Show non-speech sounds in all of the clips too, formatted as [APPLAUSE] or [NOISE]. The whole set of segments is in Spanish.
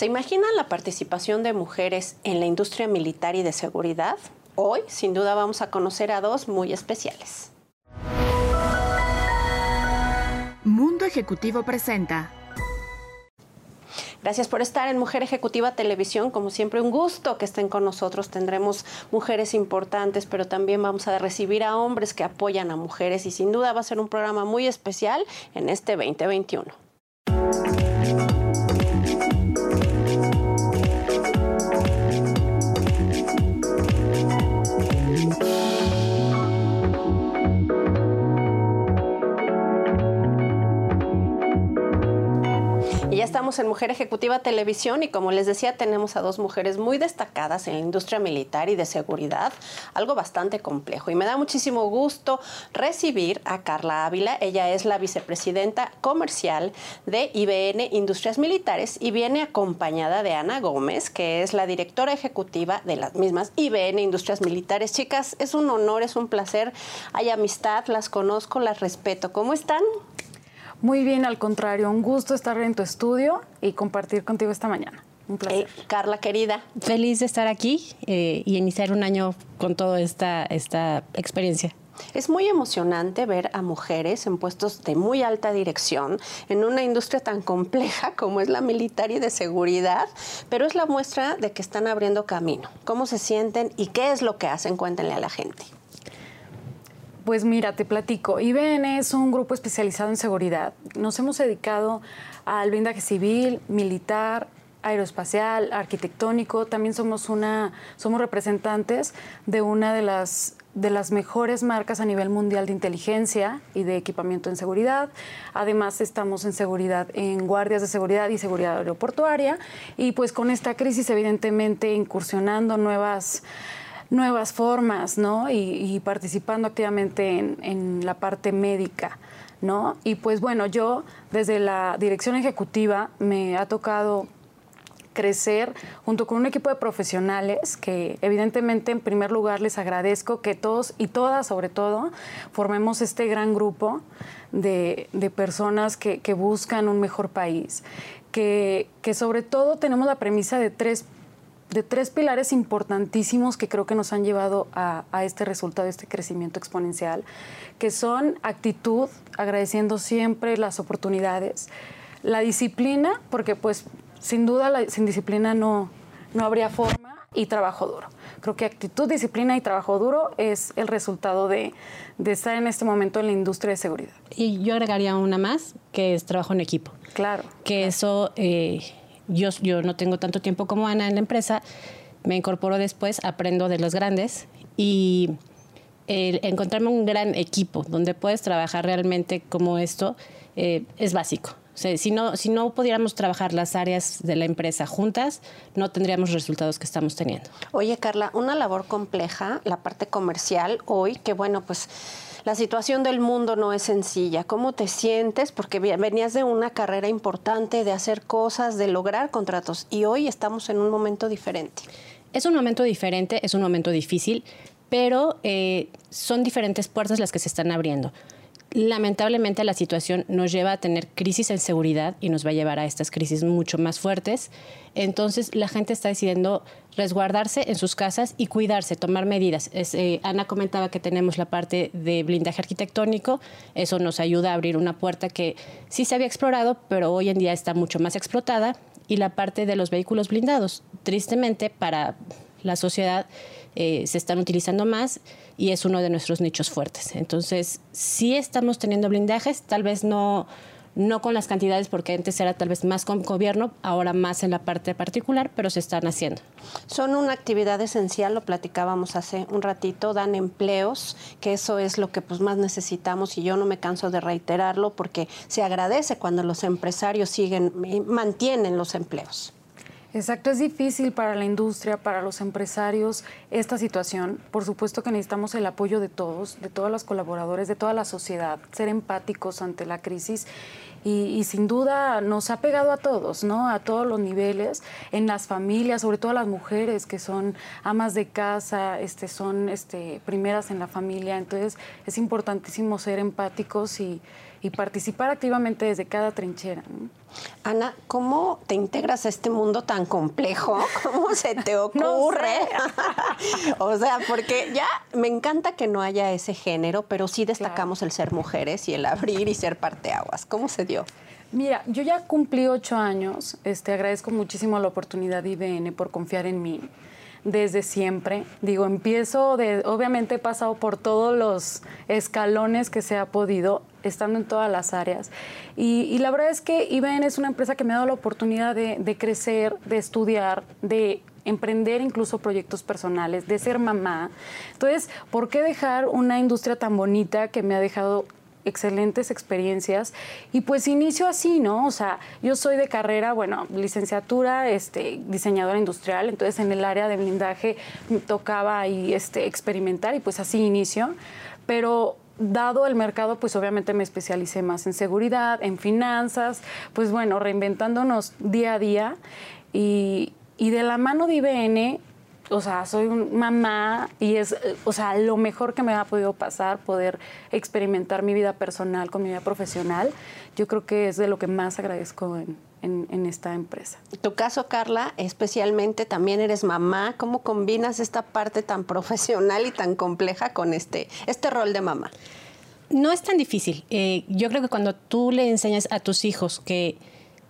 ¿Se imaginan la participación de mujeres en la industria militar y de seguridad? Hoy, sin duda, vamos a conocer a dos muy especiales. Mundo Ejecutivo presenta. Gracias por estar en Mujer Ejecutiva Televisión. Como siempre, un gusto que estén con nosotros. Tendremos mujeres importantes, pero también vamos a recibir a hombres que apoyan a mujeres y sin duda va a ser un programa muy especial en este 2021. Estamos en Mujer Ejecutiva Televisión y como les decía, tenemos a dos mujeres muy destacadas en la industria militar y de seguridad, algo bastante complejo. Y me da muchísimo gusto recibir a Carla Ávila. Ella es la vicepresidenta comercial de IBN Industrias Militares y viene acompañada de Ana Gómez, que es la directora ejecutiva de las mismas IBN Industrias Militares. Chicas, es un honor, es un placer. Hay amistad, las conozco, las respeto. ¿Cómo están? Muy bien, al contrario, un gusto estar en tu estudio y compartir contigo esta mañana. Un placer. Eh, Carla, querida. Feliz de estar aquí eh, y iniciar un año con toda esta, esta experiencia. Es muy emocionante ver a mujeres en puestos de muy alta dirección en una industria tan compleja como es la militar y de seguridad, pero es la muestra de que están abriendo camino. ¿Cómo se sienten y qué es lo que hacen? Cuéntenle a la gente. Pues mira, te platico. IBN es un grupo especializado en seguridad. Nos hemos dedicado al blindaje civil, militar, aeroespacial, arquitectónico. También somos una, somos representantes de una de las de las mejores marcas a nivel mundial de inteligencia y de equipamiento en seguridad. Además, estamos en seguridad en guardias de seguridad y seguridad aeroportuaria. Y pues con esta crisis, evidentemente, incursionando nuevas nuevas formas, ¿no? Y, participando activamente en, la parte médica, ¿no? Y pues bueno, yo desde la dirección ejecutiva me ha tocado crecer junto con un equipo de profesionales que evidentemente en primer lugar les agradezco que todos y todas sobre todo formemos este gran grupo de, personas que, buscan un mejor país, que, que sobre todo tenemos la premisa de tres de tres pilares importantísimos que creo que nos han llevado a, este resultado, este crecimiento exponencial, que son actitud, agradeciendo siempre las oportunidades, la disciplina, porque pues sin duda sin disciplina no, no habría forma, y trabajo duro. Creo que actitud, disciplina y trabajo duro es el resultado de, estar en este momento en la industria de seguridad. Y yo agregaría una más, que es trabajo en equipo. Claro. Que eso... Eh, yo, yo no tengo tanto tiempo como Ana en la empresa, me incorporo después, aprendo de los grandes y encontrarme un gran equipo donde puedes trabajar realmente como esto eh, es básico. si, no, si no pudiéramos trabajar las áreas de la empresa juntas, no tendríamos resultados que estamos teniendo. Oye, Carla, una labor compleja, la parte comercial hoy, que bueno, pues la situación del mundo no es sencilla. ¿Cómo te sientes? Porque venías de una carrera importante, de hacer cosas, de lograr contratos y hoy estamos en un momento diferente. Es un momento diferente, es un momento difícil, pero eh, son diferentes puertas las que se están abriendo lamentablemente la situación nos lleva a tener crisis en seguridad y nos va a llevar a estas crisis mucho más fuertes. Entonces la gente está decidiendo resguardarse en sus casas y cuidarse, tomar medidas. Eh, Ana comentaba que tenemos la parte de blindaje arquitectónico, eso nos ayuda a abrir una puerta que sí se había explorado, pero hoy en día está mucho más explotada, y la parte de los vehículos blindados. Tristemente, para la sociedad eh, se están utilizando más y es uno de nuestros nichos fuertes. Entonces, sí estamos teniendo blindajes, tal vez no, no con las cantidades, porque antes era tal vez más con gobierno, ahora más en la parte particular, pero se están haciendo. Son una actividad esencial, lo platicábamos hace un ratito, dan empleos, que eso es lo que pues más necesitamos y yo no me canso de reiterarlo porque se agradece cuando los empresarios siguen, mantienen los empleos. Exacto, es difícil para la industria, para los empresarios esta situación. Por supuesto que necesitamos el apoyo de todos, de todos los colaboradores, de toda la sociedad, ser empáticos ante la crisis y, sin duda nos ha pegado a todos, ¿no? A todos los niveles, en las familias, sobre todo a las mujeres que son amas de casa, este, son este, primeras en la familia. Entonces es importantísimo ser empáticos y, y participar activamente desde cada trinchera. Ana, ¿cómo te integras a este mundo tan complejo? [LAUGHS] ¿Cómo se te ocurre? [LAUGHS] o sea, porque ya me encanta que no haya ese género, pero sí destacamos el ser mujeres y el abrir y ser parteaguas. ¿Cómo se dio? Mira, yo ya cumplí ocho años. Este, agradezco muchísimo la oportunidad de IBN por confiar en mí desde siempre. Digo, empiezo de, obviamente he pasado por todos los escalones que se ha podido, estando en todas las áreas. Y, la verdad es que IBN es una empresa que me ha dado la oportunidad de, de crecer, de estudiar, de emprender incluso proyectos personales, de ser mamá. Entonces, ¿por qué dejar una industria tan bonita que me ha dejado excelentes experiencias. Y pues inicio así, ¿no? O sea, yo soy de carrera, bueno, licenciatura, este, diseñadora industrial, entonces en el área de blindaje tocaba ahí este, experimentar y pues así inicio, pero dado el mercado, pues obviamente me especialicé más en seguridad, en finanzas, pues bueno, reinventándonos día a día. Y, y de la mano de IBN o sea, soy un mamá y es, eh, o sea, lo mejor que me ha podido pasar, poder experimentar mi vida personal con mi vida profesional, yo creo que es de lo que más agradezco en, esta empresa. Tu caso, Carla, especialmente también eres mamá, ¿cómo combinas esta parte tan profesional y tan compleja con este, este rol de mamá? No es tan difícil. Eh, yo creo que cuando tú le enseñas a tus hijos que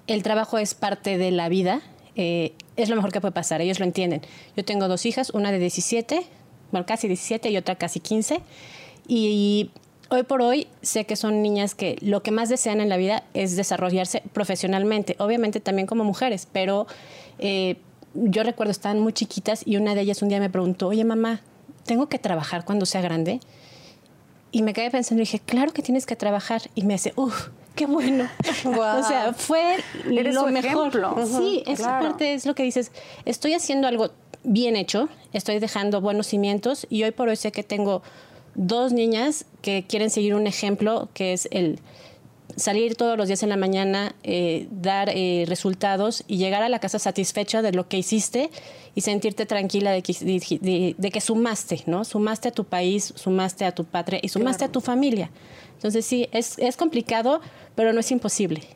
el trabajo es parte de la vida, eh, es lo mejor que puede pasar, ellos lo entienden. Yo tengo dos hijas, una de 17, bueno, casi 17 y otra casi 15, y hoy por hoy sé que son niñas que lo que más desean en la vida es desarrollarse profesionalmente, obviamente también como mujeres, pero eh, yo recuerdo estaban muy chiquitas y una de ellas un día me preguntó, oye mamá, ¿tengo que trabajar cuando sea grande? Y me quedé pensando y dije, claro que tienes que trabajar. Y me dice, uff, qué bueno. [LAUGHS] O sea, fue lo mejor. Sí, esa parte es lo que dices. Estoy haciendo algo bien hecho, estoy dejando buenos cimientos y hoy por hoy sé que tengo dos niñas que quieren seguir un ejemplo que es el salir todos los días en la mañana, eh, dar eh, resultados y llegar a la casa satisfecha de lo que hiciste y sentirte tranquila de que, de, que sumaste, ¿no? Sumaste a tu país, sumaste a tu patria y sumaste a tu familia. Entonces sí, es, es complicado, pero no es imposible.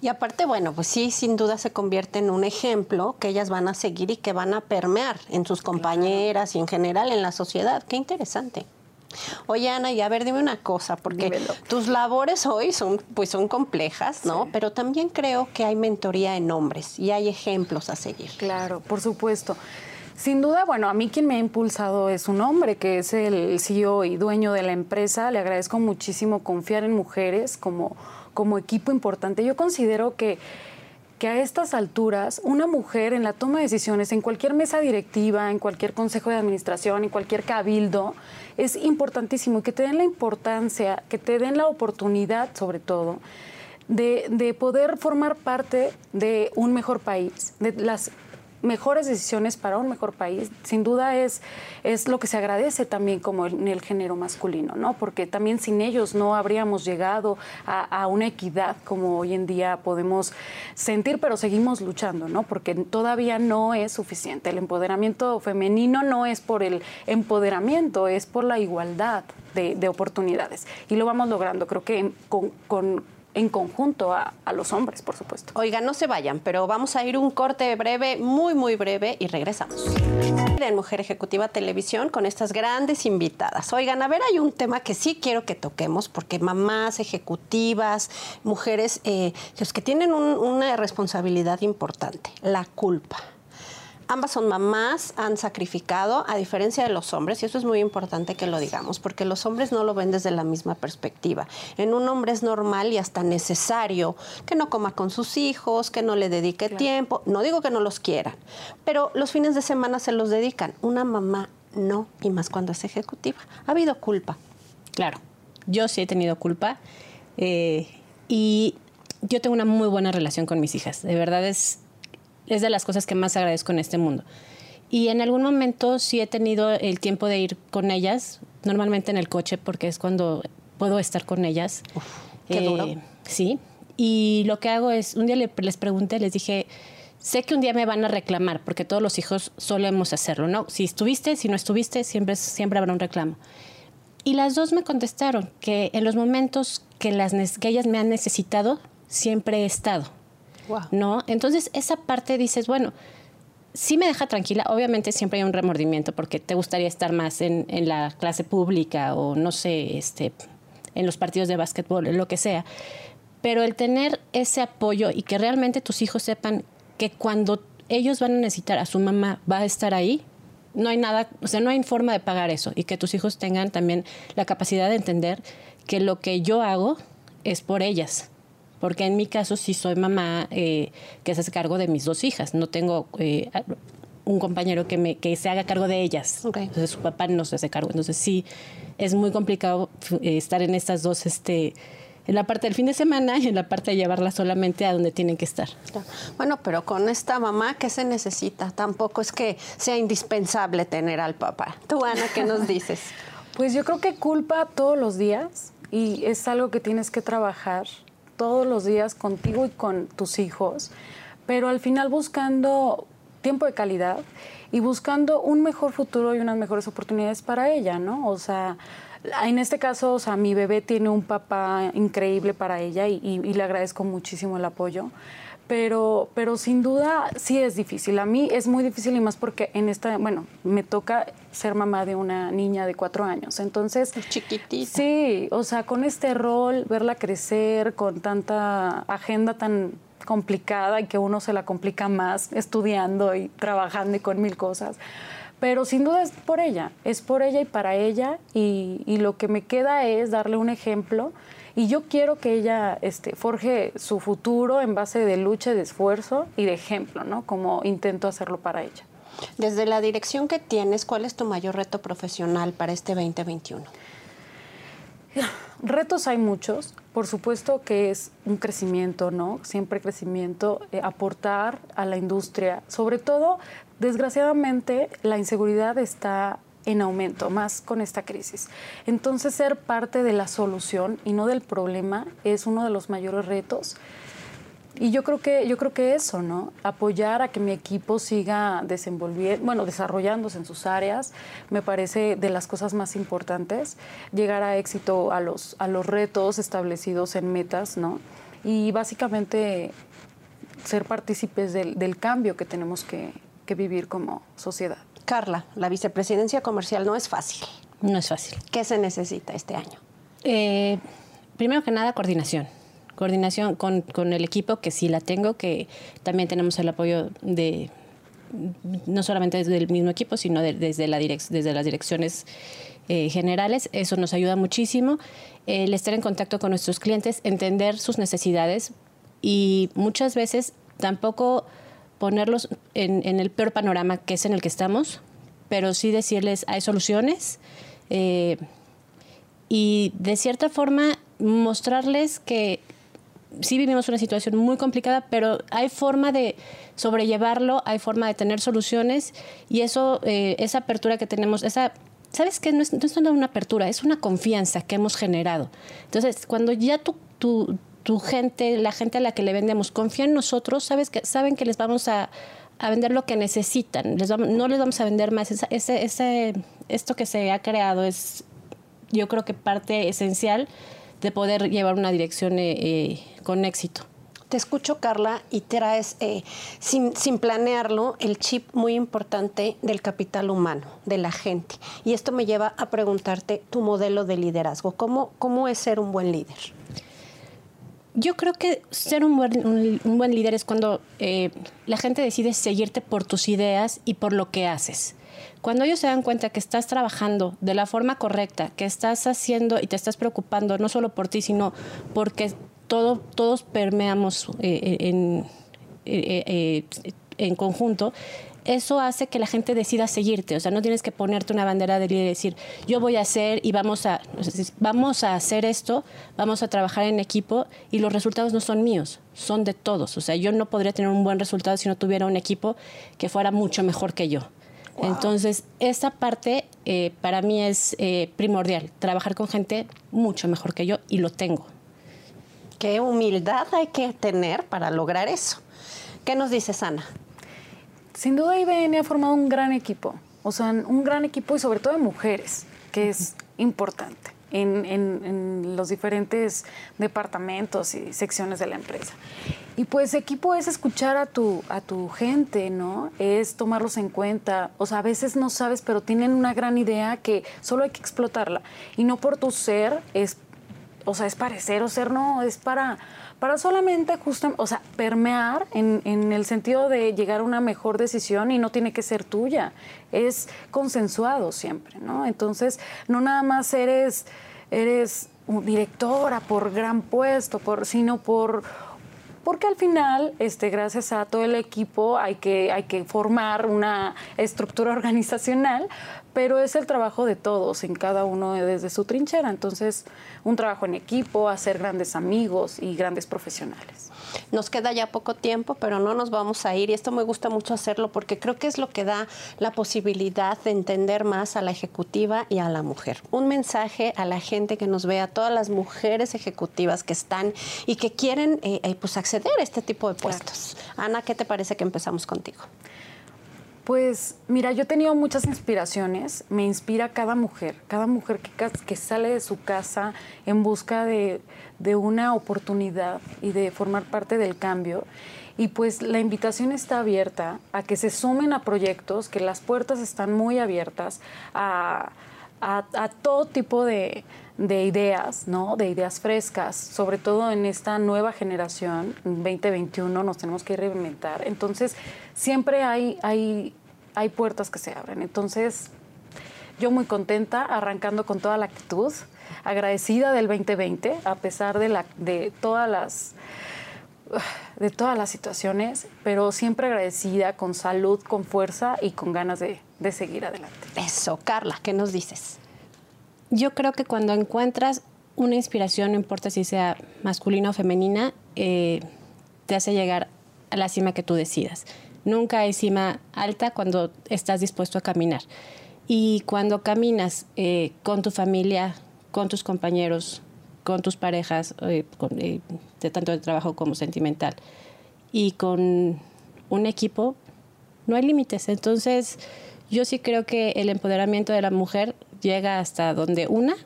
Y aparte, bueno, pues sí, sin duda se convierte en un ejemplo que ellas van a seguir y que van a permear en sus compañeras y en general en la sociedad. Qué interesante. Oye, Ana, y a ver, dime una cosa, porque tus labores hoy son, pues son complejas, ¿no? Pero también creo que hay mentoría en hombres y hay ejemplos a seguir. Claro, por supuesto. Sin duda, bueno, a mí quien me ha impulsado es un hombre que es el CEO y dueño de la empresa. Le agradezco muchísimo confiar en mujeres como, como equipo importante. Yo considero que, que a estas alturas una mujer en la toma de decisiones, en cualquier mesa directiva, en cualquier consejo de administración, en cualquier cabildo, es importantísimo que te den la importancia, que te den la oportunidad sobre todo. De, de poder formar parte de un mejor país, de las mejores decisiones para un mejor país, sin duda es, es lo que se agradece también como en el género masculino, ¿no? Porque también sin ellos no habríamos llegado a, una equidad como hoy en día podemos sentir, pero seguimos luchando, ¿no? Porque todavía no es suficiente. El empoderamiento femenino no es por el empoderamiento, es por la igualdad de, oportunidades. Y lo vamos logrando, creo que con, con en conjunto a, los hombres, por supuesto. Oigan, no se vayan, pero vamos a ir un corte breve, muy, muy breve, y regresamos. En Mujer Ejecutiva Televisión con estas grandes invitadas. Oigan, a ver, hay un tema que sí quiero que toquemos, porque mamás ejecutivas, mujeres eh, que tienen una responsabilidad importante, la culpa ambas son mamás, han sacrificado, a diferencia de los hombres, y eso es muy importante que lo digamos, porque los hombres no lo ven desde la misma perspectiva. En un hombre es normal y hasta necesario que no coma con sus hijos, que no le dedique tiempo, no digo que no los quieran, pero los fines de semana se los dedican. Una mamá no, y más cuando es ejecutiva. Ha habido culpa. Claro, yo sí he tenido culpa. Eh, y yo tengo una muy buena relación con mis hijas. De verdad es es de las cosas que más agradezco en este mundo. Y en algún momento sí he tenido el tiempo de ir con ellas, normalmente en el coche, porque es cuando puedo estar con ellas. qué duro. Eh, sí. Y lo que hago es, un día les pregunté, les dije, sé que un día me van a reclamar, porque todos los hijos solemos hacerlo, ¿no? Si estuviste, si no estuviste, siempre, siempre habrá un reclamo. Y las dos me contestaron que en los momentos que, las, que ellas me han necesitado, siempre he estado. ¿No? Entonces, esa parte dices, bueno, sí me deja tranquila. Obviamente siempre hay un remordimiento porque te gustaría estar más en, en la clase pública o no sé, este, en los partidos de básquetbol, lo que sea. Pero el tener ese apoyo y que realmente tus hijos sepan que cuando ellos van a necesitar a su mamá va a estar ahí, no hay nada, o sea, no hay forma de pagar eso y que tus hijos tengan también la capacidad de entender que lo que yo hago es por ellas. Porque en mi caso sí soy mamá eh, que se hace cargo de mis dos hijas. No tengo eh, un compañero que, me, que se haga cargo de ellas. Entonces su papá no se hace cargo. Entonces sí, es muy complicado eh, estar en estas dos este, en la parte del fin de semana y en la parte de llevarla solamente a donde tienen que estar. Bueno, pero con esta mamá, ¿qué se necesita? Tampoco es que sea indispensable tener al papá. Tú, Ana, ¿qué nos dices? [LAUGHS] Pues yo creo que culpa todos los días y es algo que tienes que trabajar todos los días contigo y con tus hijos, pero al final buscando tiempo de calidad y buscando un mejor futuro y unas mejores oportunidades para ella, ¿no? O sea, en este caso, o sea, mi bebé tiene un papá increíble para ella y, le agradezco muchísimo el apoyo. Pero, pero sin duda sí es difícil. A mí es muy difícil y más porque en esta, bueno, me toca ser mamá de una niña de cuatro años. Entonces. Chiquitita. Sí, o sea, con este rol, verla crecer, con tanta agenda tan complicada y que uno se la complica más estudiando y trabajando y con mil cosas pero sin duda es por ella, es por ella y para ella y, lo que me queda es darle un ejemplo y yo quiero que ella este, forje su futuro en base de lucha, de esfuerzo y de ejemplo, ¿no? Como intento hacerlo para ella. Desde la dirección que tienes, ¿cuál es tu mayor reto profesional para este 2021? Retos hay muchos, por supuesto que es un crecimiento, ¿no? Siempre crecimiento, eh, aportar a la industria, sobre todo Desgraciadamente, la inseguridad está en aumento, más con esta crisis. Entonces, ser parte de la solución y no del problema es uno de los mayores retos. Y yo creo que yo creo que eso, ¿no? Apoyar a que mi equipo siga desenvolviendo, bueno, desarrollándose en sus áreas, me parece de las cosas más importantes, llegar a éxito a los a los retos establecidos en metas, ¿no? Y básicamente ser partícipes del, del cambio que tenemos que, vivir como sociedad. Carla, la vicepresidencia comercial no es fácil. No es fácil. ¿Qué se necesita este año? Eh, primero que nada, coordinación. Coordinación con, el equipo, que sí la tengo, que también tenemos el apoyo de, no solamente desde el mismo equipo, sino desde, la desde las direcciones eh, generales. Eso nos ayuda muchísimo. El estar en contacto con nuestros clientes, entender sus necesidades y muchas veces tampoco ponerlos en, el peor panorama que es en el que estamos, pero sí decirles hay soluciones eh, y de cierta forma mostrarles que sí vivimos una situación muy complicada, pero hay forma de sobrellevarlo, hay forma de tener soluciones y eso, eh, esa apertura que tenemos, esa ¿sabes qué? No es, no es, una apertura, es una confianza que hemos generado. Entonces, cuando ya tú, tú, tu gente, la gente a la que le vendemos, confía en nosotros, sabes que, saben que les vamos a, vender lo que necesitan, les no les vamos a vender más. Ese, ese, esto que se ha creado es, yo creo que parte esencial de poder llevar una dirección eh, eh, con éxito. Te escucho, Carla, y traes, eh, sin, sin, planearlo, el chip muy importante del capital humano, de la gente. Y esto me lleva a preguntarte tu modelo de liderazgo. ¿Cómo, cómo es ser un buen líder? Yo creo que ser un buen, un, buen líder es cuando eh, la gente decide seguirte por tus ideas y por lo que haces. Cuando ellos se dan cuenta que estás trabajando de la forma correcta, que estás haciendo y te estás preocupando no solo por ti, sino porque todo, todos permeamos eh, en, eh, en conjunto, eso hace que la gente decida seguirte. O sea, no tienes que ponerte una bandera de líder y decir, yo voy a hacer y vamos a, vamos a hacer esto, vamos a trabajar en equipo y los resultados no son míos, son de todos. O sea, yo no podría tener un buen resultado si no tuviera un equipo que fuera mucho mejor que yo. Entonces, esa parte eh, para mí es eh, primordial, trabajar con gente mucho mejor que yo y lo tengo. Qué humildad hay que tener para lograr eso. ¿Qué nos dices, Ana? Sin duda IBN ha formado un gran equipo, o sea, un gran equipo y sobre todo de mujeres, que es importante en, los diferentes departamentos y secciones de la empresa. Y pues equipo es escuchar a tu, a tu gente, ¿no? Es tomarlos en cuenta. O sea, a veces no sabes, pero tienen una gran idea que solo hay que explotarla. Y no por tu ser, es, o sea, es parecer o ser, no, es para, para solamente justamente, o sea, permear en, en el sentido de llegar a una mejor decisión y no tiene que ser tuya. Es consensuado siempre, ¿no? Entonces, no nada más eres, eres directora por gran puesto, por, sino por porque al final, este, gracias a todo el equipo, hay que, hay que formar una estructura [LAUGHS] organizacional, pero es el trabajo de todos, en cada uno desde su trinchera. Entonces, un trabajo en equipo, hacer grandes amigos y grandes profesionales. Nos queda ya poco tiempo, pero no nos vamos a ir y esto me gusta mucho hacerlo porque creo que es lo que da la posibilidad de entender más a la ejecutiva y a la mujer. Un mensaje a la gente que nos ve, a todas las mujeres ejecutivas que están y que quieren eh, eh, pues acceder a este tipo de puestos. Ana, ¿qué te parece que empezamos contigo? Pues mira, yo he tenido muchas inspiraciones, me inspira cada mujer, cada mujer que, sale de su casa en busca de, de, una oportunidad y de formar parte del cambio. Y pues la invitación está abierta a que se sumen a proyectos, que las puertas están muy abiertas a, a, a todo tipo de, de ideas, ¿no? de ideas frescas, sobre todo en esta nueva generación, 2021, nos tenemos que reinventar. Entonces, siempre hay, hay hay puertas que se abren. Entonces, yo muy contenta, arrancando con toda la actitud, agradecida del 2020, a pesar de, la, de todas las de todas las situaciones, pero siempre agradecida, con salud, con fuerza y con ganas de, seguir adelante. Eso, Carla, ¿qué nos dices? Yo creo que cuando encuentras una inspiración, no importa si sea masculina o femenina, eh, te hace llegar a la cima que tú decidas. Nunca hay cima alta cuando estás dispuesto a caminar. Y cuando caminas eh, con tu familia, con tus compañeros, con tus parejas, eh, eh, de tanto de trabajo como sentimental, y con un equipo, no hay límites. Entonces, yo sí creo que el empoderamiento de la mujer llega hasta donde una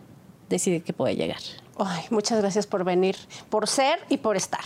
decide que puede llegar. Ay, muchas gracias por venir, por ser y por estar.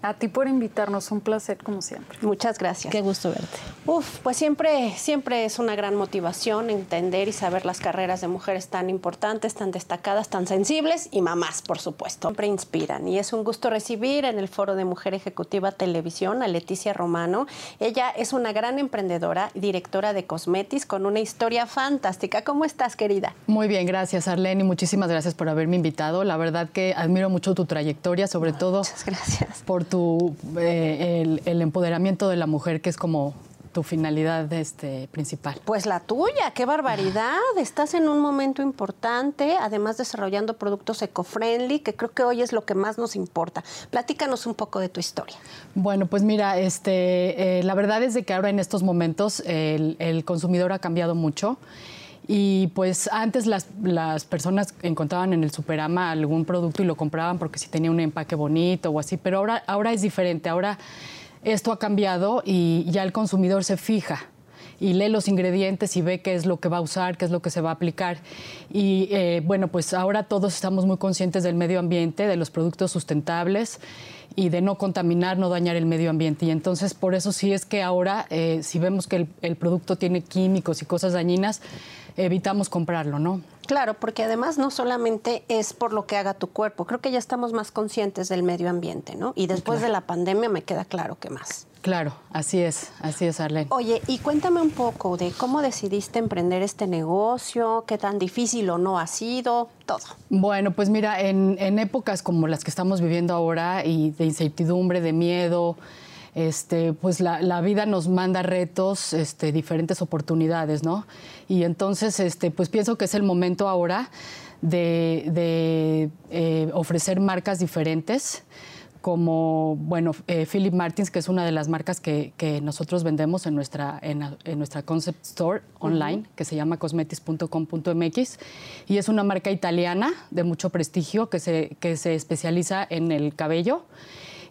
A ti por invitarnos, un placer como siempre. Muchas gracias. Qué gusto verte. Uf, pues siempre, siempre es una gran motivación entender y saber las carreras de mujeres tan importantes, tan destacadas, tan sensibles y mamás, por supuesto. Siempre inspiran y es un gusto recibir en el Foro de Mujer Ejecutiva Televisión a Leticia Romano. Ella es una gran emprendedora, directora de Cosmetis con una historia fantástica. ¿Cómo estás, querida? Muy bien, gracias, Arlene, y muchísimas gracias por haberme invitado. La verdad que admiro mucho tu trayectoria, sobre todo Muchas gracias. por tu, eh, el, empoderamiento de la mujer, que es como tu finalidad este, principal? Pues la tuya, qué barbaridad. Estás en un momento importante, además desarrollando productos eco-friendly, que creo que hoy es lo que más nos importa. Platícanos un poco de tu historia. Bueno, pues mira, este, eh, la verdad es de que ahora en estos momentos el, el consumidor ha cambiado mucho. Y pues antes las, las, personas encontraban en el Superama algún producto y lo compraban porque si tenía un empaque bonito o así, pero ahora, ahora es diferente, ahora esto ha cambiado y ya el consumidor se fija y lee los ingredientes y ve qué es lo que va a usar, qué es lo que se va a aplicar. Y eh, bueno, pues ahora todos estamos muy conscientes del medio ambiente, de los productos sustentables y de no contaminar, no dañar el medio ambiente. Y entonces por eso sí es que ahora, eh, si vemos que el, el producto tiene químicos y cosas dañinas, evitamos comprarlo, ¿no? Claro, porque además no solamente es por lo que haga tu cuerpo, creo que ya estamos más conscientes del medio ambiente, ¿no? Y después de la pandemia me queda claro que más. Claro, así es, así es, Arlene. Oye, y cuéntame un poco de cómo decidiste emprender este negocio, qué tan difícil o no ha sido, todo. Bueno, pues mira, en, en épocas como las que estamos viviendo ahora y de incertidumbre, de miedo, este, pues la, vida nos manda retos, este, diferentes oportunidades, ¿no? Y entonces, este, pues pienso que es el momento ahora de, eh, ofrecer marcas diferentes como, bueno, eh, Philip Martins, que es una de las marcas que, nosotros vendemos en nuestra, en, nuestra concept store online, que se llama cosmetis.com.mx, y es una marca italiana de mucho prestigio que se, que se especializa en el cabello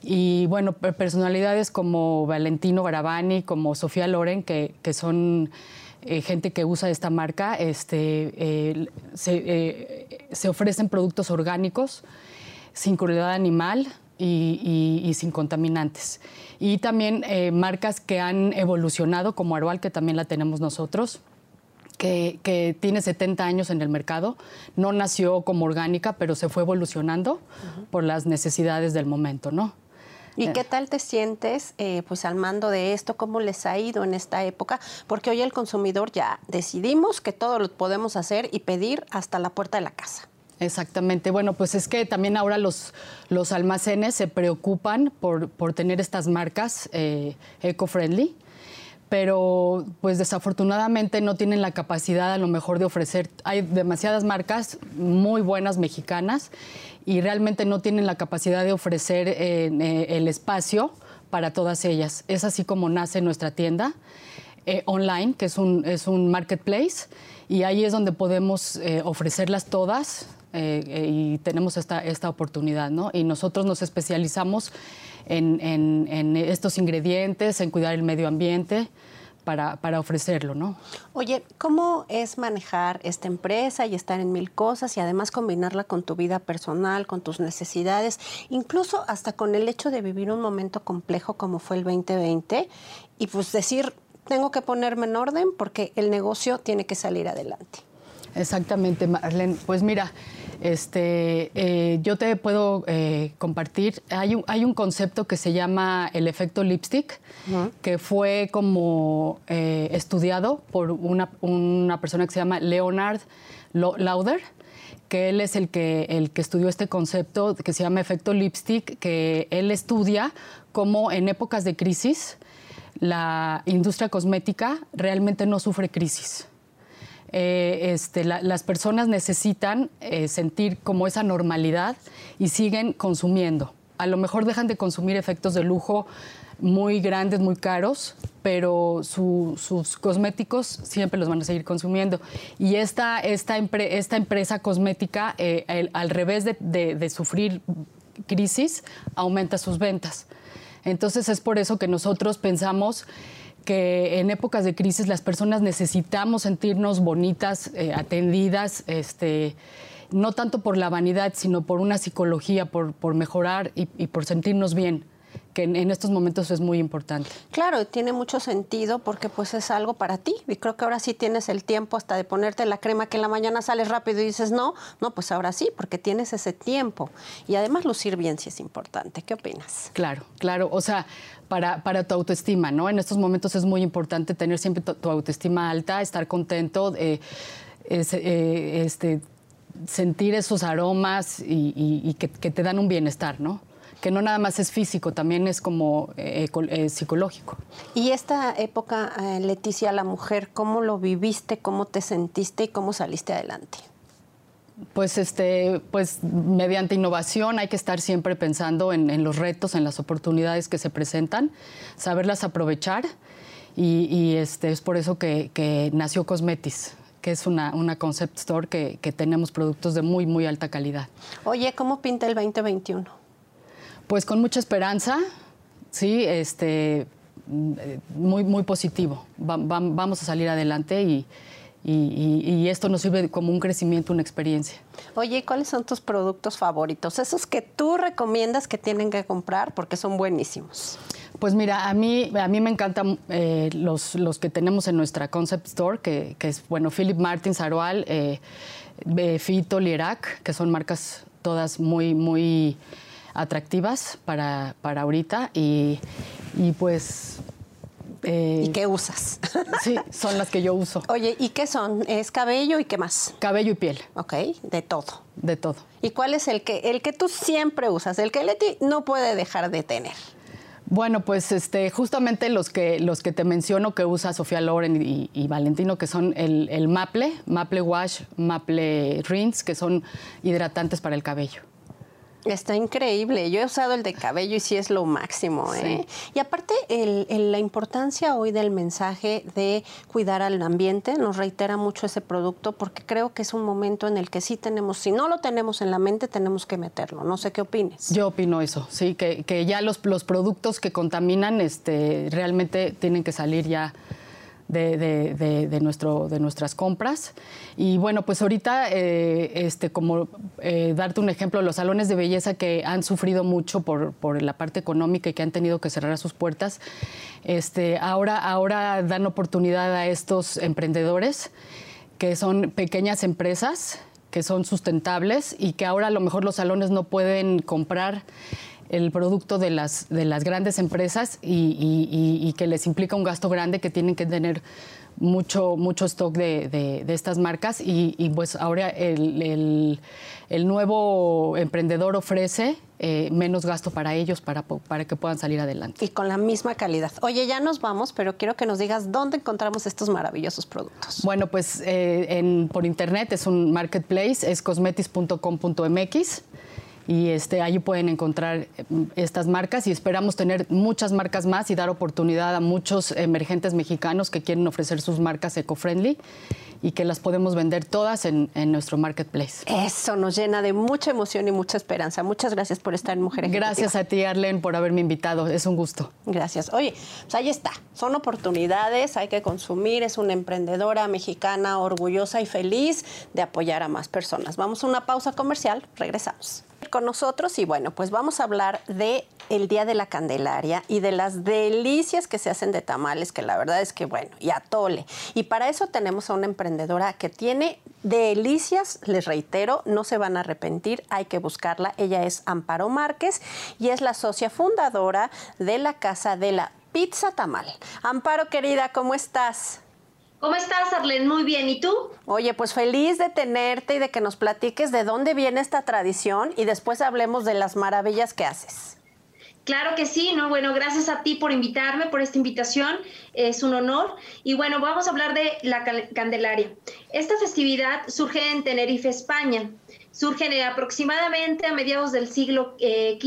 Y bueno, personalidades como Valentino Garavani, como Sofía Loren, que, son eh, gente que usa esta marca, este, eh, se, ofrecen productos orgánicos, sin crueldad animal y, sin contaminantes. Y también marcas que han evolucionado, como Arual, que también la tenemos nosotros que, tiene 70 años en el mercado. No nació como orgánica, pero se fue evolucionando por las necesidades del momento, ¿no? ¿Y qué tal te sientes eh, pues al mando de esto? ¿Cómo les ha ido en esta época? Porque hoy el consumidor ya decidimos que todo lo podemos hacer y pedir hasta la puerta de la casa. Exactamente. Bueno, pues es que también ahora los, los almacenes se preocupan por, por tener estas marcas eh, eco-friendly pero pues desafortunadamente no tienen la capacidad a lo mejor de ofrecer. Hay demasiadas marcas muy buenas mexicanas y realmente no tienen la capacidad de ofrecer eh, eh, el espacio para todas ellas. Es así como nace nuestra tienda eh, online, que es un, es un marketplace, y ahí es donde podemos ofrecerlas todas y tenemos esta, esta oportunidad, ¿no? Y nosotros nos especializamos en, estos ingredientes, en cuidar el medio ambiente. Para, ofrecerlo, ¿no? Oye, ¿cómo es manejar esta empresa y estar en mil cosas y además combinarla con tu vida personal, con tus necesidades, incluso hasta con el hecho de vivir un momento complejo como fue el 2020 y pues decir, tengo que ponerme en orden porque el negocio tiene que salir adelante? Exactamente, Marlene. Pues mira, este, eh, yo te puedo eh, compartir, hay un, hay un, concepto que se llama el efecto lipstick, que fue como eh, estudiado por una, una, persona que se llama Leonard Lauder que él es el que, el que estudió este concepto que se llama efecto lipstick, que él estudia cómo en épocas de crisis la industria cosmética realmente no sufre crisis. Eh, este, las personas necesitan eh, sentir como esa normalidad y siguen consumiendo. A lo mejor dejan de consumir efectos de lujo muy grandes, muy caros, pero sus cosméticos siempre los van a seguir consumiendo. Y esta, esta, esta empresa cosmética, eh, al revés de sufrir crisis, aumenta sus ventas. Entonces es por eso que nosotros pensamos que en épocas de crisis las personas necesitamos sentirnos bonitas, eh, atendidas, este, no tanto por la vanidad, sino por una psicología, por, por mejorar y, por sentirnos bien que en, estos momentos es muy importante. Claro, tiene mucho sentido porque pues es algo para ti y creo que ahora sí tienes el tiempo hasta de ponerte la crema que en la mañana sales rápido y dices no, no, pues ahora sí, porque tienes ese tiempo y además lucir bien sí es importante. ¿Qué opinas? Claro, claro, o sea, para, tu autoestima, ¿no? En estos momentos es muy importante tener siempre tu, autoestima alta, estar contento, eh, eh, este, sentir esos aromas y, que, te dan un bienestar, ¿no? Que no nada más es físico, también es como eh, psicológico. Y esta época, Leticia, la mujer, ¿cómo lo viviste, cómo te sentiste y cómo saliste adelante? Pues, este, pues mediante innovación hay que estar siempre pensando en, los retos, en las oportunidades que se presentan, saberlas aprovechar y, este, es por eso que, nació Cosmetis que es una, concept store que, tenemos productos de muy, muy alta calidad. Oye, ¿cómo pinta el 2021? Pues con mucha esperanza, sí, este, muy, muy positivo. vamos a salir adelante y, y, esto nos sirve como un crecimiento, una experiencia. Oye, ¿cuáles son tus productos favoritos? Esos que tú recomiendas que tienen que comprar porque son buenísimos. Pues mira, a mí, a mí me encantan eh, los, los, que tenemos en nuestra Concept Store, que, es, bueno, Philip Martin, Sarual, eh, Fito, Lierac, que son marcas todas muy, muy atractivas para, para ahorita. Y, y pues eh, ¿Y qué usas? [LAUGHS] sí, son las que yo uso. Oye, ¿y qué son? ¿Es cabello y qué más? Cabello y piel. Ok, de todo. De todo. ¿Y cuál es el que, el que tú siempre usas, el que Leti no puede dejar de tener? Bueno, pues este, justamente los que, los que te menciono que usa Sofía Loren y, Valentino, que son el, el, Maple, Maple Wash, Maple Rinse, que son hidratantes para el cabello. Está increíble. Yo he usado el de cabello y sí es lo máximo. ¿eh? Y aparte, la importancia hoy del mensaje de cuidar al ambiente nos reitera mucho ese producto porque creo que es un momento en el que sí tenemos, si no lo tenemos en la mente, tenemos que meterlo. No sé qué opines. Yo opino eso, sí, que, que ya los, los productos que contaminan este, realmente tienen que salir ya de, nuestro, de nuestras compras. Y bueno, pues ahorita, eh, este, como eh, darte un ejemplo, los salones de belleza que han sufrido mucho por, por, la parte económica y que han tenido que cerrar sus puertas, este, ahora, ahora dan oportunidad a estos emprendedores que son pequeñas empresas que son sustentables y que ahora a lo mejor los salones no pueden comprar el producto de las, de las grandes empresas y, que les implica un gasto grande que tienen que tener mucho, mucho stock de, estas marcas y, pues ahora el, nuevo emprendedor ofrece eh, menos gasto para ellos para, para que puedan salir adelante. Y con la misma calidad. Oye, ya nos vamos, pero quiero que nos digas dónde encontramos estos maravillosos productos. Bueno, pues eh, por internet es un marketplace, es cosmetis.com.mx y este, allí pueden encontrar mm, estas marcas y esperamos tener muchas marcas más y dar oportunidad a muchos emergentes mexicanos que quieren ofrecer sus marcas eco-friendly y que las podemos vender todas en, nuestro marketplace. Eso nos llena de mucha emoción y mucha esperanza. Muchas gracias por estar en Mujeres Gracias a ti, Arlene, por haberme invitado. Es un gusto. Gracias. Oye, pues ahí está. Son oportunidades, hay que consumir. Es una emprendedora mexicana orgullosa y feliz de apoyar a más personas. Vamos a una pausa comercial. Regresamos con nosotros y bueno, pues vamos a hablar de el Día de la Candelaria y de las delicias que se hacen de tamales, que la verdad es que bueno, y atole. Y para eso tenemos a una emprendedora que tiene delicias, les reitero, no se van a arrepentir, hay que buscarla. Ella es Amparo Márquez y es la socia fundadora de la Casa de la Pizza Tamal. Amparo querida, ¿cómo estás? ¿Cómo estás, Arlen? Muy bien. ¿Y tú? Oye, pues feliz de tenerte y de que nos platiques de dónde viene esta tradición y después hablemos de las maravillas que haces. Claro que sí, ¿no? Bueno, gracias a ti por invitarme, por esta invitación, es un honor. Y bueno, vamos a hablar de la Candelaria. Esta festividad surge en Tenerife, España. Surge aproximadamente a mediados del siglo V, eh,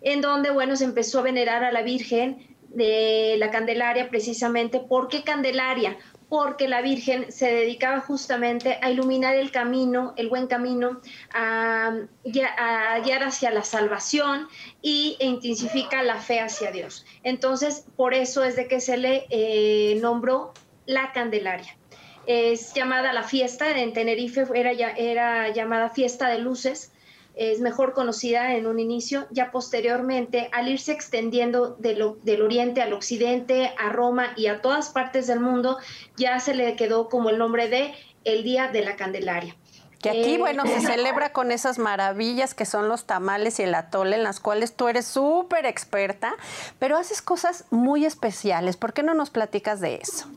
en donde, bueno, se empezó a venerar a la Virgen de la Candelaria precisamente. ¿Por qué Candelaria? Porque la Virgen se dedicaba justamente a iluminar el camino, el buen camino, a, guiar hacia la salvación y e intensifica la fe hacia Dios. Entonces, por eso es de que se le eh, nombró la Candelaria. Es llamada la fiesta, en Tenerife era, era llamada fiesta de luces, es mejor conocida en un inicio, ya posteriormente, al irse extendiendo del oriente al occidente, a Roma y a todas partes del mundo, ya se le quedó como el nombre de el Día de la Candelaria. Que aquí, eh, bueno, se [LAUGHS] celebra con esas maravillas que son los tamales y el atole, en las cuales tú eres súper experta, pero haces cosas muy especiales. ¿Por qué no nos platicas de eso?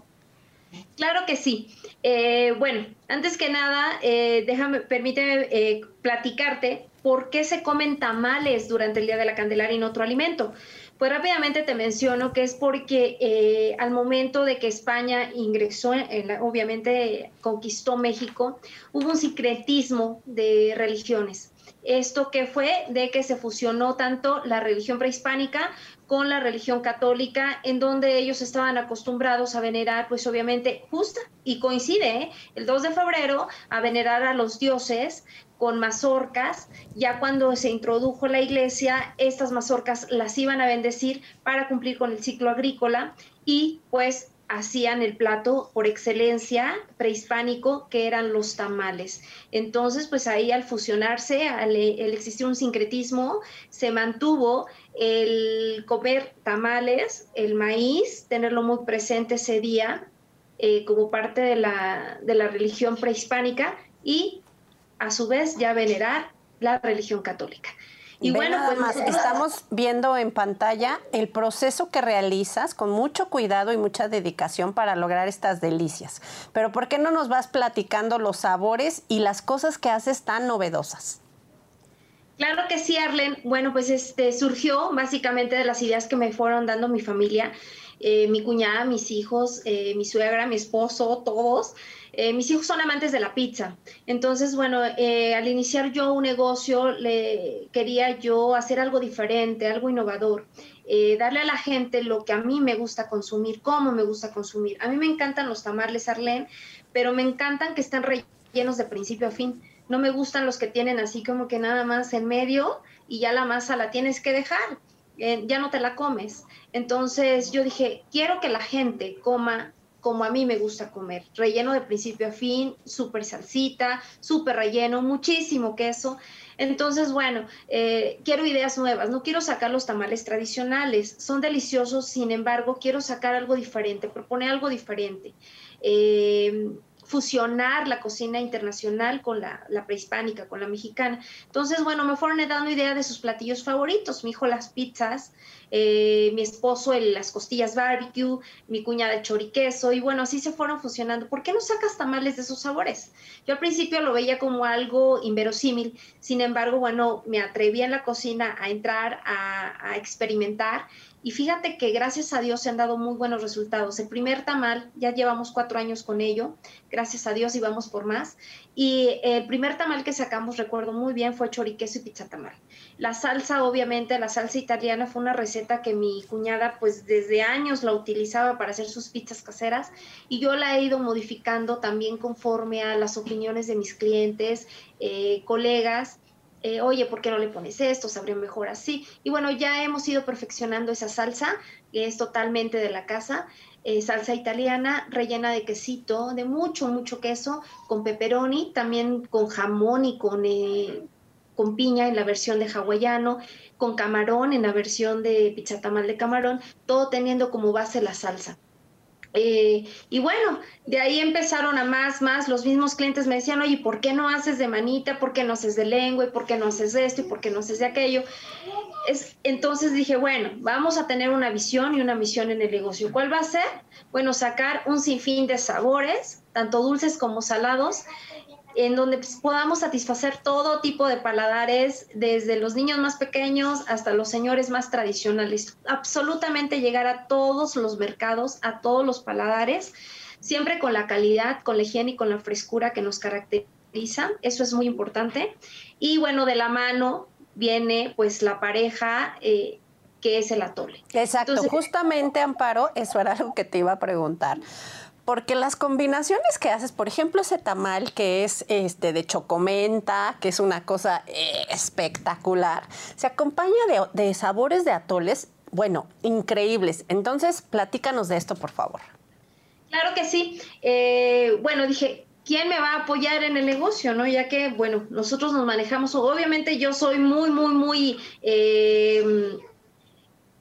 Claro que sí. Eh, bueno, antes que nada, eh, déjame, permíteme eh, platicarte por qué se comen tamales durante el Día de la Candelaria y no otro alimento. Pues rápidamente te menciono que es porque al momento de que España ingresó, obviamente conquistó México, hubo un secretismo de religiones. Esto que fue de que se fusionó tanto la religión prehispánica con la religión católica, en donde ellos estaban acostumbrados a venerar, pues obviamente justa, y coincide, ¿eh? el 2 de febrero, a venerar a los dioses con mazorcas. Ya cuando se introdujo la iglesia, estas mazorcas las iban a bendecir para cumplir con el ciclo agrícola y pues hacían el plato por excelencia prehispánico que eran los tamales. Entonces, pues ahí al fusionarse, al, existir un sincretismo, se mantuvo el comer tamales, el maíz, tenerlo muy presente ese día eh, como parte de la, de la religión prehispánica y a su vez ya venerar la religión católica. Y bueno, pues estamos viendo en pantalla el proceso que realizas con mucho cuidado y mucha dedicación para lograr estas delicias. Pero ¿por qué no nos vas platicando los sabores y las cosas que haces tan novedosas? Claro que sí, Arlen. Bueno, pues este surgió básicamente de las ideas que me fueron dando mi familia. eh, mi cuñada, mis hijos, eh, mi suegra, mi esposo, todos. Eh, mis hijos son amantes de la pizza. Entonces, bueno, al iniciar yo un negocio, le quería yo hacer algo diferente, algo innovador. darle a la gente lo que a mí me gusta consumir, cómo me gusta consumir. A mí me encantan los tamales Arlén, pero me encantan que estén rellenos de principio a fin. No me gustan los que tienen así como que nada más en medio y ya la masa la tienes que dejar, eh, ya no te la comes. Entonces yo dije, quiero que la gente coma como a mí me gusta comer, relleno de principio a fin, súper salsita, súper relleno, muchísimo queso. Entonces, bueno, eh, quiero ideas nuevas, no quiero sacar los tamales tradicionales, son deliciosos, sin embargo, quiero sacar algo diferente, proponer algo diferente. Eh, fusionar la cocina internacional con la, prehispánica, con la mexicana. Entonces, bueno, me fueron dando idea de sus platillos favoritos. Mi hijo las pizzas, eh, mi esposo las costillas barbecue, mi cuñada el choriqueso, y bueno, así se fueron fusionando. ¿Por qué no sacas tamales de esos sabores? Yo al principio lo veía como algo inverosímil, sin embargo, bueno, me atreví en la cocina a entrar, a experimentar y fíjate que gracias a Dios se han dado muy buenos resultados. El primer tamal, ya llevamos cuatro años con ello, gracias a Dios y vamos por más. Y el primer tamal que sacamos, recuerdo muy bien, fue choriqueso y pizza tamal. La salsa, obviamente, la salsa italiana fue una receta que mi cuñada pues desde años la utilizaba para hacer sus pizzas caseras y yo la he ido modificando también conforme a las opiniones de mis clientes, eh, colegas eh, oye, ¿por qué no le pones esto? Sabría mejor así. Y bueno, ya hemos ido perfeccionando esa salsa, que es totalmente de la casa. Eh, salsa italiana rellena de quesito, de mucho, mucho queso, con pepperoni, también con jamón y con, eh, con piña en la versión de hawaiano, con camarón en la versión de pizza tamal de camarón, todo teniendo como base la salsa. Eh, y bueno, de ahí empezaron a más, más, los mismos clientes me decían, oye, ¿por qué no haces de manita? ¿Por qué no haces de lengua? ¿Y por qué no haces de esto? ¿Y por qué no haces de aquello? Es, entonces dije, bueno, vamos a tener una visión y una misión en el negocio. ¿Cuál va a ser? Bueno, sacar un sinfín de sabores, tanto dulces como salados, en donde pues, podamos satisfacer todo tipo de paladares, desde los niños más pequeños hasta los señores más tradicionales. Absolutamente llegar a todos los mercados, a todos los paladares, siempre con la calidad, con la higiene y con la frescura que nos caracteriza. Eso es muy importante. Y bueno, de la mano viene pues la pareja. Eh, que es el atole. Exacto, justamente Amparo, eso era algo que te iba a preguntar porque las combinaciones que haces, por ejemplo, ese tamal que es este de chocomenta, que es una cosa espectacular, se acompaña de, sabores de atoles, bueno, increíbles. Entonces, platícanos de esto, por favor. Claro que sí. Eh, bueno, dije, ¿quién me va a apoyar en el negocio? ¿no? Ya que, bueno, nosotros nos manejamos, obviamente yo soy muy, muy, muy, eh,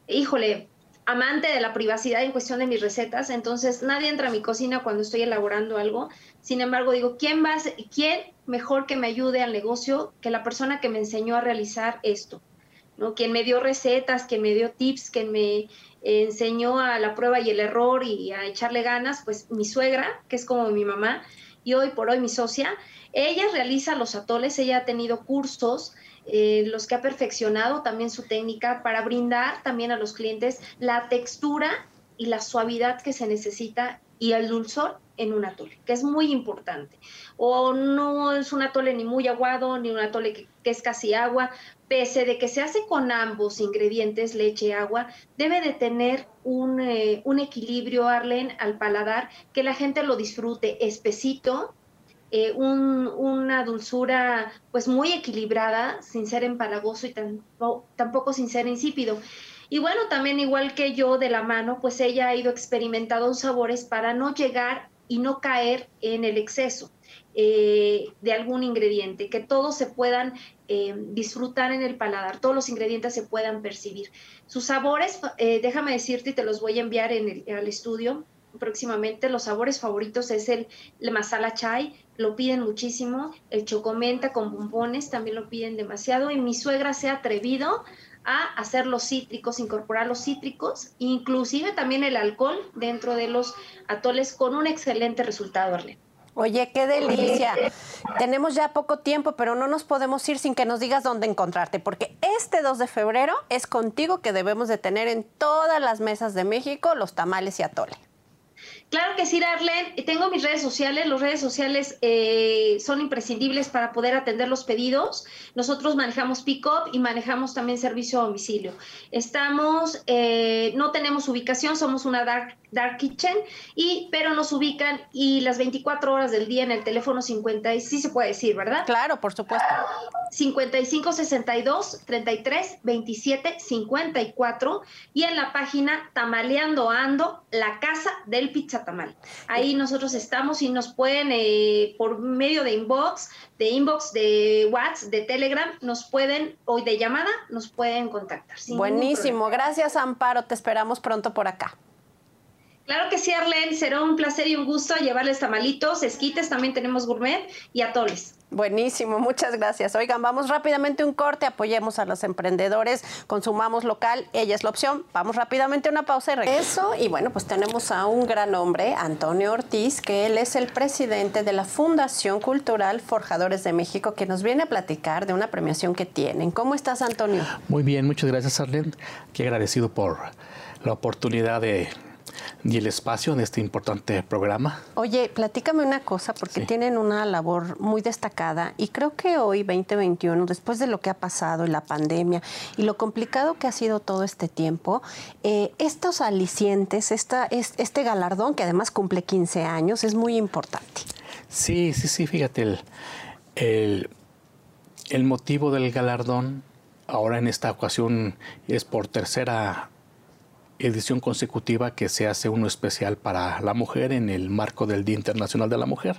híjole, amante de la privacidad en cuestión de mis recetas, entonces nadie entra a mi cocina cuando estoy elaborando algo. Sin embargo, digo, ¿quién va quién mejor que me ayude al negocio que la persona que me enseñó a realizar esto? ¿No? Quien me dio recetas, quien me dio tips, quien me enseñó a la prueba y el error y a echarle ganas, pues mi suegra, que es como mi mamá y hoy por hoy mi socia, ella realiza los atoles, ella ha tenido cursos eh, los que ha perfeccionado también su técnica para brindar también a los clientes la textura y la suavidad que se necesita y el dulzor en un atole, que es muy importante. O no es un atole ni muy aguado, ni un atole que, es casi agua, pese de que se hace con ambos ingredientes, leche y agua, debe de tener un, eh, un equilibrio, Arlen, al paladar, que la gente lo disfrute espesito, eh, una dulzura pues muy equilibrada, sin ser empalagoso y tampoco, tampoco sin ser insípido. Y bueno, también igual que yo de la mano, pues ella ha ido experimentando sabores para no llegar y no caer en el exceso eh, de algún ingrediente, que todos se puedan eh, disfrutar en el paladar, todos los ingredientes se puedan percibir. Sus sabores, déjame decirte te los voy a enviar en el, al estudio próximamente, los sabores favoritos es el, masala chai, lo piden muchísimo, el chocomenta con bombones también lo piden demasiado y mi suegra se ha atrevido a hacer los cítricos, incorporar los cítricos, inclusive también el alcohol dentro de los atoles con un excelente resultado, Arlene. Oye, qué delicia. Tenemos ya poco tiempo, pero no nos podemos ir sin que nos digas dónde encontrarte, porque este 2 de febrero es contigo que debemos de tener en todas las mesas de México los tamales y atole. Claro que sí, Darlene. Tengo mis redes sociales. Las redes sociales eh, son imprescindibles para poder atender los pedidos. Nosotros manejamos pick-up y manejamos también servicio a domicilio. Estamos, eh, no tenemos ubicación, somos una dark Dark Kitchen, y, pero nos ubican y las 24 horas del día en el teléfono 50, sí se puede decir, ¿verdad? Claro, por supuesto. 55 62 33 27 54 y en la página Tamaleando Ando, la casa del pizza tamal. Ahí nosotros estamos y nos pueden, eh, por medio de inbox, de inbox, de WhatsApp, de Telegram, nos pueden, o de llamada, nos pueden contactar. Buenísimo, gracias Amparo, te esperamos pronto por acá. Claro que sí, Arlen, será un placer y un gusto llevarles tamalitos, esquites, también tenemos gourmet y atoles. Buenísimo, muchas gracias. Oigan, vamos rápidamente un corte, apoyemos a los emprendedores, consumamos local, ella es la opción. Vamos rápidamente a una pausa y regreso. Y bueno, pues tenemos a un gran hombre, Antonio Ortiz, que él es el presidente de la Fundación Cultural Forjadores de México, que nos viene a platicar de una premiación que tienen. ¿Cómo estás, Antonio? Muy bien, muchas gracias, Arlene. Qué agradecido por la oportunidad de y el espacio en este importante programa. Oye, platícame una cosa, porque tienen una labor muy destacada y creo que hoy, 2021, después de lo que ha pasado y la pandemia y lo complicado que ha sido todo este tiempo, eh, estos alicientes, esta, este galardón, que además cumple 15 años, es muy importante. Sí, sí, sí, fíjate, el, el, el motivo del galardón ahora en esta ocasión es por tercera edición consecutiva que se hace uno especial para la mujer en el marco del Día Internacional de la Mujer.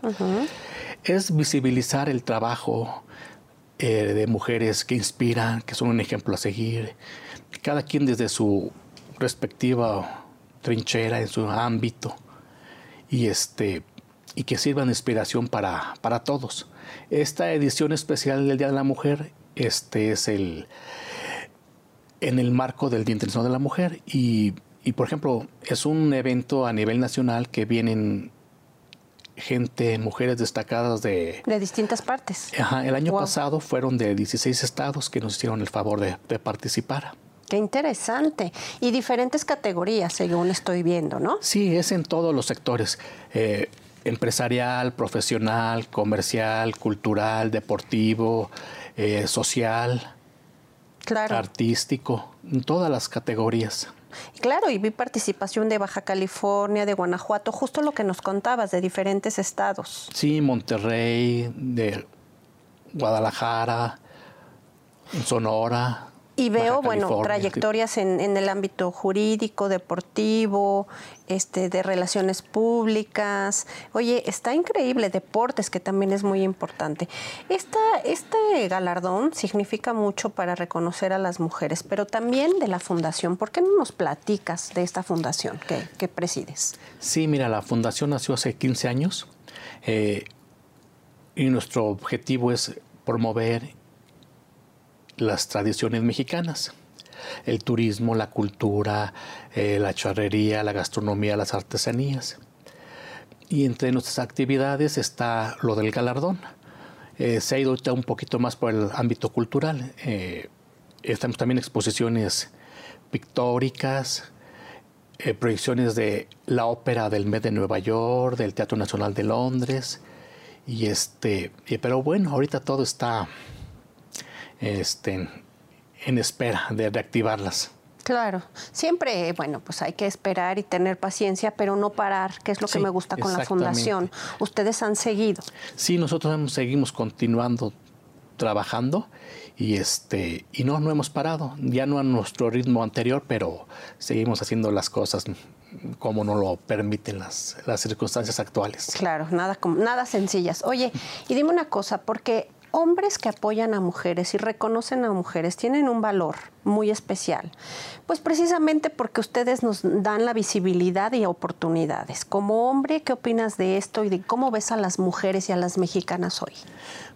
Es visibilizar el trabajo eh, de mujeres que inspiran, que son un ejemplo a seguir, cada quien desde su respectiva trinchera, en su ámbito, y, este, y que sirvan de inspiración para, para todos. Esta edición especial del Día de la Mujer este es el en el marco del Día Internacional de la Mujer. Y, por ejemplo, es un evento a nivel nacional que vienen gente, mujeres destacadas de... De distintas partes. Ajá, el año pasado fueron de 16 estados que nos hicieron el favor de, participar. Qué interesante. Y diferentes categorías, según estoy viendo, ¿no? Sí, es en todos los sectores. Eh, empresarial, profesional, comercial, cultural, deportivo, eh, social artístico, en todas las categorías. Claro, y vi participación de Baja California, de Guanajuato, justo lo que nos contabas, de diferentes estados. Sí, Monterrey, de Guadalajara, Sonora, y veo, bueno, trayectorias en, el ámbito jurídico, deportivo, este, de relaciones públicas. Oye, está increíble, deportes, que también es muy importante. Esta, este galardón significa mucho para reconocer a las mujeres, pero también de la fundación. ¿Por qué no nos platicas de esta fundación que, presides? Sí, mira, la fundación nació hace 15 años eh, y nuestro objetivo es promover las tradiciones mexicanas. El turismo, la cultura, eh, la charrería, la gastronomía, las artesanías. Y entre nuestras actividades está lo del galardón. Eh, se ha ido un poquito más por el ámbito cultural. Eh, estamos también exposiciones pictóricas, proyecciones de la ópera del Met de Nueva York, del Teatro Nacional de Londres. Y este, pero bueno, ahorita todo está este, en espera de reactivarlas. Claro, siempre, bueno, pues hay que esperar y tener paciencia, pero no parar, que es lo que me gusta con la fundación. Ustedes han seguido. Sí, nosotros seguimos continuando trabajando y este y no no hemos parado, ya no a nuestro ritmo anterior, pero seguimos haciendo las cosas como nos lo permiten las, las circunstancias actuales. Claro, nada nada sencillas. Oye, y dime una cosa, porque hombres que apoyan a mujeres y reconocen a mujeres tienen un valor muy especial. Pues precisamente porque ustedes nos dan la visibilidad y oportunidades. Como hombre, ¿qué opinas de esto y de cómo ves a las mujeres y a las mexicanas hoy?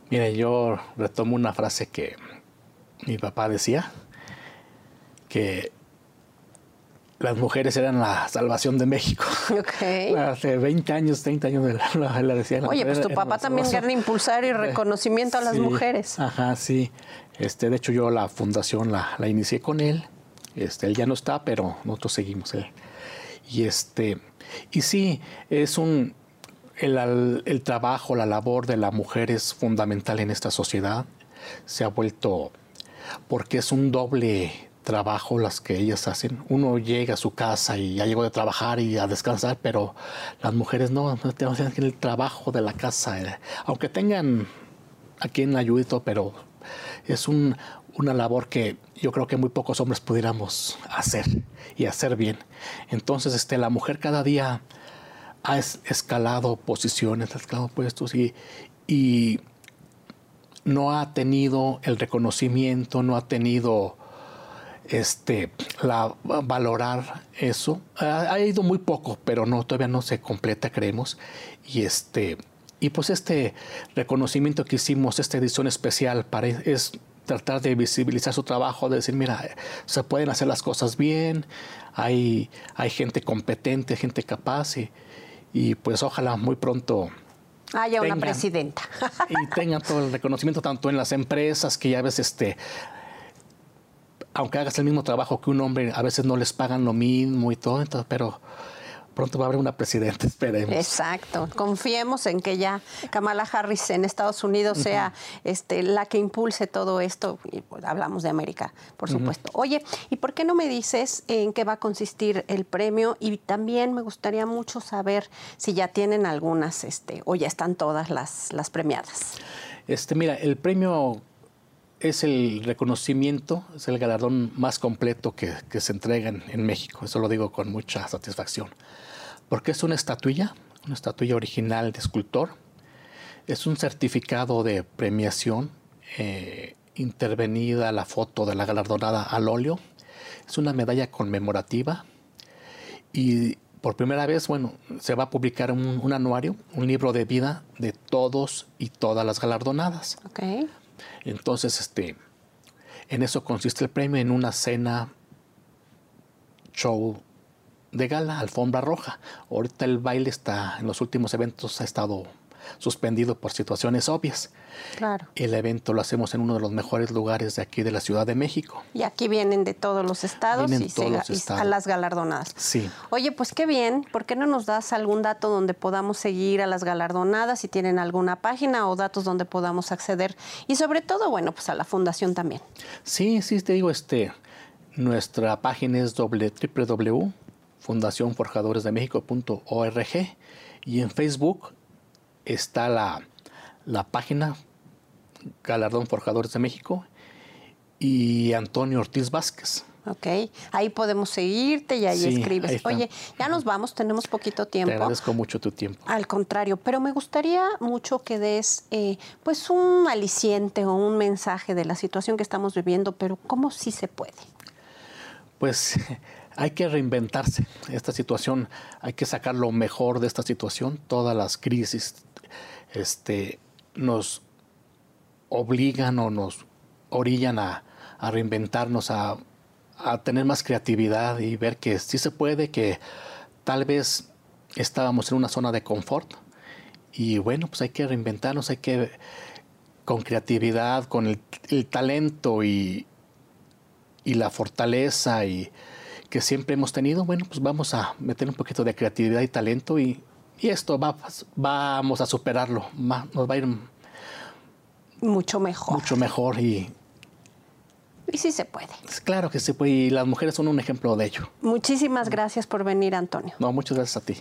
Mira, yo retomo una frase que mi papá decía, que las mujeres eran la salvación de México. Ok. [LAUGHS] Hace 20 años, 30 años la, la decía. Oye, pues tu papá también quiere impulsar y reconocimiento a las mujeres. Ajá, sí. Este, de hecho, yo la fundación la, la inicié con él. Este, él ya no está, pero nosotros seguimos. Él. Y este, y sí, es un el, el trabajo, la labor de la mujer es fundamental en esta sociedad. Se ha vuelto porque es un doble trabajo las que ellas hacen. Uno llega a su casa y ya llegó de trabajar y a descansar, pero las mujeres no, no tenemos el trabajo de la casa, eh, aunque tengan a quien ayude pero es un, una labor que yo creo que muy pocos hombres pudiéramos hacer y hacer bien. Entonces, este, la mujer cada día ha escalado posiciones, ha escalado puestos y, y no ha tenido el reconocimiento, no ha tenido este, la, valorar eso. Ha, ha, ido muy poco, pero no, todavía no se completa, creemos. Y este, y pues este reconocimiento que hicimos, esta edición especial, para, es tratar de visibilizar su trabajo, de decir, mira, se pueden hacer las cosas bien, hay, hay gente competente, gente capaz, y, y pues ojalá muy pronto haya una presidenta. y tengan todo el reconocimiento tanto en las empresas que ya ves este aunque hagas el mismo trabajo que un hombre, a veces no les pagan lo mismo y todo, entonces, pero pronto va a haber una presidenta, [LAUGHS] esperemos. Exacto. Confiemos en que ya Kamala Harris en Estados Unidos uh -huh. sea este, la que impulse todo esto. Y pues, hablamos de América, por supuesto. Uh -huh. Oye, ¿y por qué no me dices en qué va a consistir el premio? Y también me gustaría mucho saber si ya tienen algunas, este, o ya están todas las, las premiadas. Este, mira, el premio es el reconocimiento, es el galardón más completo que, se entrega en, en, México. Eso lo digo con mucha satisfacción. Porque es una estatuilla, una estatuilla original de escultor. Es un certificado de premiación eh, intervenida la foto de la galardonada al óleo. Es una medalla conmemorativa. Y por primera vez, bueno, se va a publicar un, un anuario, un libro de vida de todos y todas las galardonadas. Okay. Entonces, este, en eso consiste el premio, en una cena show de gala, alfombra roja. Ahorita el baile está, en los últimos eventos ha estado suspendido por situaciones obvias. Claro. El evento lo hacemos en uno de los mejores lugares de aquí de la Ciudad de México. Y aquí vienen de todos los estados, y, todos se, los estados. a las galardonadas. Sí. Oye, pues qué bien. ¿Por qué no nos das algún dato donde podamos seguir a las galardonadas? Si tienen alguna página o datos donde podamos acceder. Y sobre todo, bueno, pues a la fundación también. Sí, sí, te digo, este, nuestra página es www.fundacionforjadoresdemexico.org y en Facebook está la, la, página Galardón Forjadores de México y Antonio Ortiz Vázquez. Ok, ahí podemos seguirte y ahí sí, escribes. Ahí Oye, ya nos vamos, tenemos poquito tiempo. Te agradezco mucho tu tiempo. Al contrario, pero me gustaría mucho que des eh, pues un aliciente o un mensaje de la situación que estamos viviendo, pero ¿cómo sí se puede? Pues [LAUGHS] hay que reinventarse. Esta situación, hay que sacar lo mejor de esta situación. Todas las crisis este, nos obligan o nos orillan a, a reinventarnos, a, a, tener más creatividad y ver que sí se puede, que tal vez estábamos en una zona de confort. Y bueno, pues hay que reinventarnos, hay que con creatividad, con el, talento y, y la fortaleza y que siempre hemos tenido, bueno, pues vamos a meter un poquito de creatividad y talento y, y esto va, vamos a superarlo, nos va a ir mucho mejor. Mucho mejor y... Y sí se puede. Claro que se puede y las mujeres son un ejemplo de ello. Muchísimas gracias por venir, Antonio. No, muchas gracias a ti.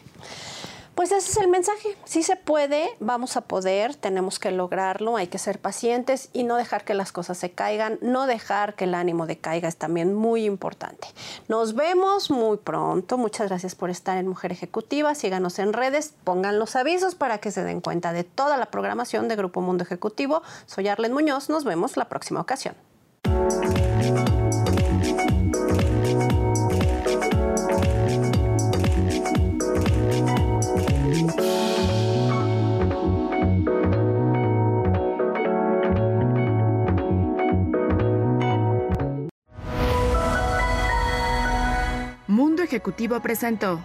Pues ese es el mensaje. Sí se puede, vamos a poder, tenemos que lograrlo, hay que ser pacientes y no dejar que las cosas se caigan, no dejar que el ánimo decaiga es también muy importante. Nos vemos muy pronto. Muchas gracias por estar en Mujer Ejecutiva. Síganos en redes, pongan los avisos para que se den cuenta de toda la programación de Grupo Mundo Ejecutivo. Soy Arlen Muñoz, nos vemos la próxima ocasión. Ejecutivo presentó.